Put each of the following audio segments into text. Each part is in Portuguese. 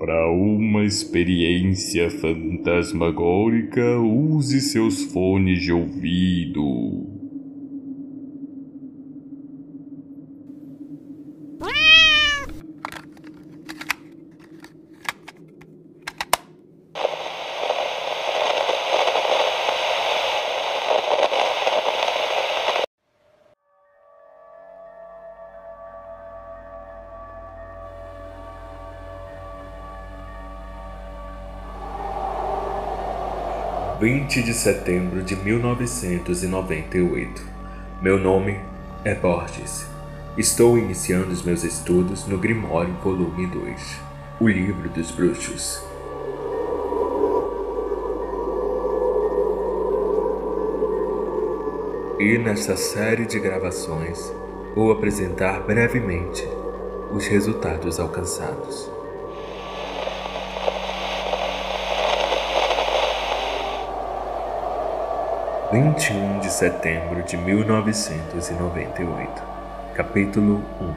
Para uma experiência fantasmagórica, use seus fones de ouvido. 20 de setembro de 1998. Meu nome é Borges. Estou iniciando os meus estudos no Grimório Volume 2, o livro dos bruxos. E nesta série de gravações vou apresentar brevemente os resultados alcançados. 21 de setembro de 1998. Capítulo 1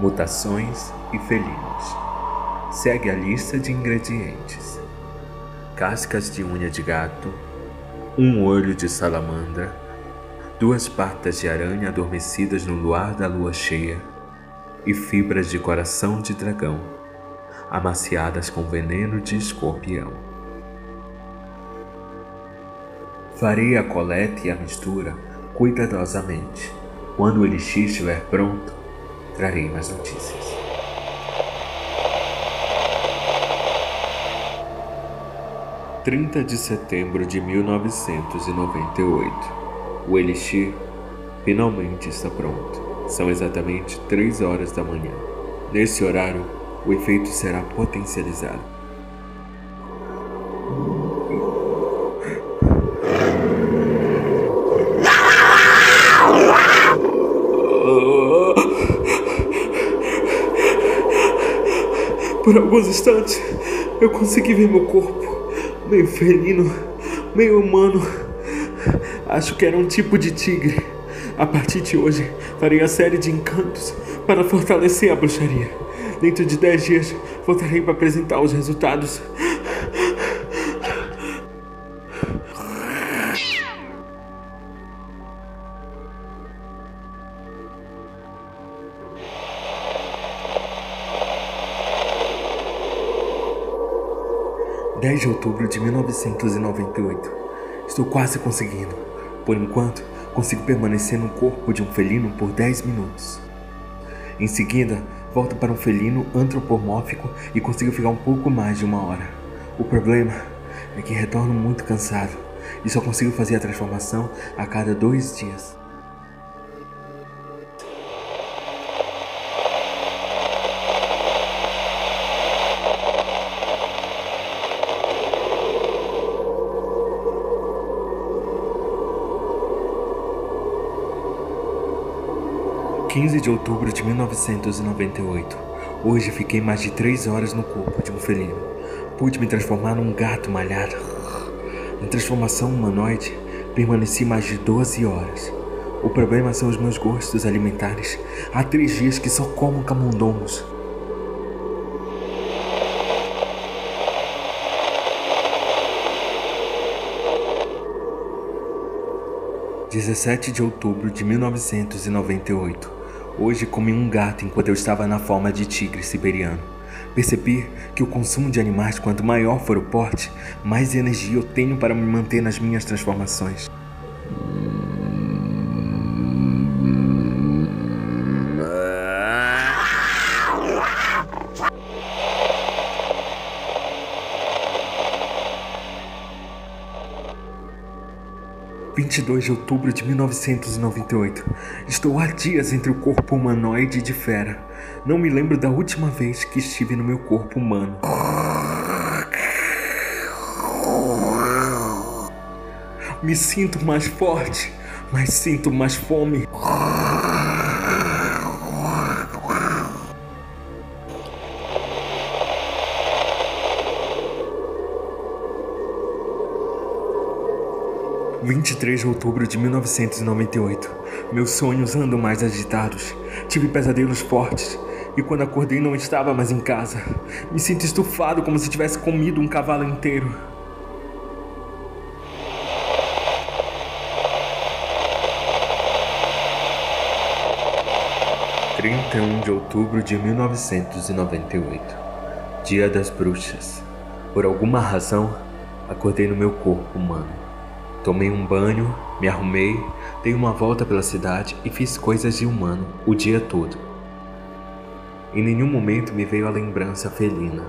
Mutações e felinos. Segue a lista de ingredientes: cascas de unha de gato, um olho de salamandra, duas patas de aranha adormecidas no luar da lua cheia e fibras de coração de dragão, amaciadas com veneno de escorpião. Farei a coleta e a mistura cuidadosamente. Quando o elixir estiver pronto, trarei mais notícias. Trinta de setembro de 1998. O elixir finalmente está pronto. São exatamente três horas da manhã. Nesse horário, o efeito será potencializado. Por alguns instantes, eu consegui ver meu corpo, meio felino, meio humano. Acho que era um tipo de tigre. A partir de hoje, farei a série de encantos para fortalecer a bruxaria. Dentro de 10 dias, voltarei para apresentar os resultados. 10 de outubro de 1998. Estou quase conseguindo. Por enquanto, consigo permanecer no corpo de um felino por 10 minutos. Em seguida, volto para um felino antropomórfico e consigo ficar um pouco mais de uma hora. O problema é que retorno muito cansado e só consigo fazer a transformação a cada dois dias. 15 de outubro de 1998. Hoje fiquei mais de 3 horas no corpo de um felino. Pude me transformar num gato malhado. Na transformação humanoide, permaneci mais de 12 horas. O problema são os meus gostos alimentares. Há três dias que só como camundongos. Dezessete de outubro de 1998. Hoje comi um gato enquanto eu estava na forma de tigre siberiano. Percebi que o consumo de animais, quanto maior for o porte, mais energia eu tenho para me manter nas minhas transformações. 22 de outubro de 1998. Estou há dias entre o corpo humanoide de fera. Não me lembro da última vez que estive no meu corpo humano. Me sinto mais forte, mas sinto mais fome. 23 de outubro de 1998. Meus sonhos andam mais agitados. Tive pesadelos fortes. e quando acordei não estava mais em casa. Me sinto estufado como se tivesse comido um cavalo inteiro. Trinta e um de outubro de 1998 Dia das Bruxas. Por alguma razão, acordei no meu corpo humano. Tomei um banho, me arrumei, dei uma volta pela cidade e fiz coisas de humano o dia todo. Em nenhum momento me veio a lembrança felina.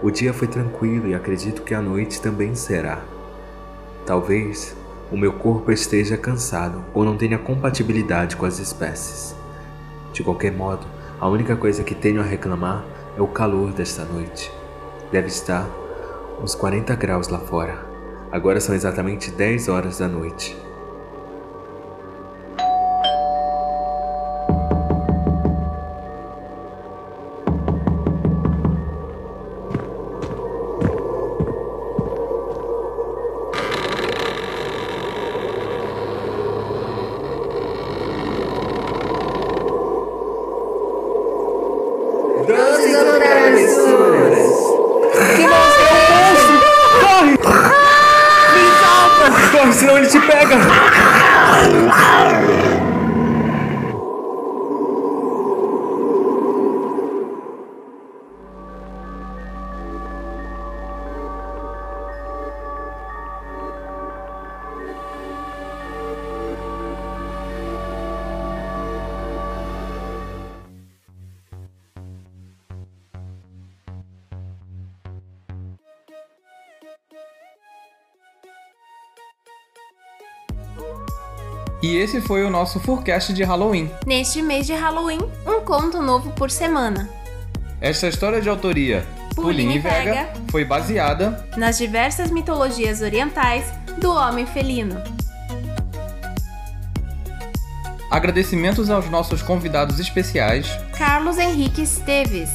O dia foi tranquilo e acredito que a noite também será. Talvez o meu corpo esteja cansado ou não tenha compatibilidade com as espécies. De qualquer modo, a única coisa que tenho a reclamar é o calor desta noite. Deve estar uns 40 graus lá fora. Agora são exatamente 10 horas da noite. Te pega! E esse foi o nosso forecast de Halloween. Neste mês de Halloween, um conto novo por semana. Esta história de autoria Pulim e Vega foi baseada nas diversas mitologias orientais do homem felino. Agradecimentos aos nossos convidados especiais Carlos Henrique Esteves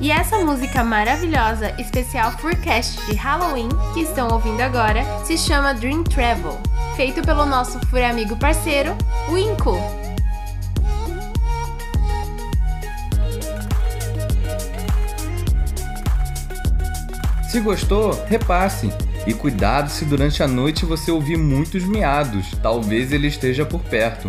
e essa música maravilhosa, especial Forecast de Halloween, que estão ouvindo agora, se chama Dream Travel, feito pelo nosso fur amigo parceiro, Winco. Se gostou, repasse. E cuidado se durante a noite você ouvir muitos miados, talvez ele esteja por perto.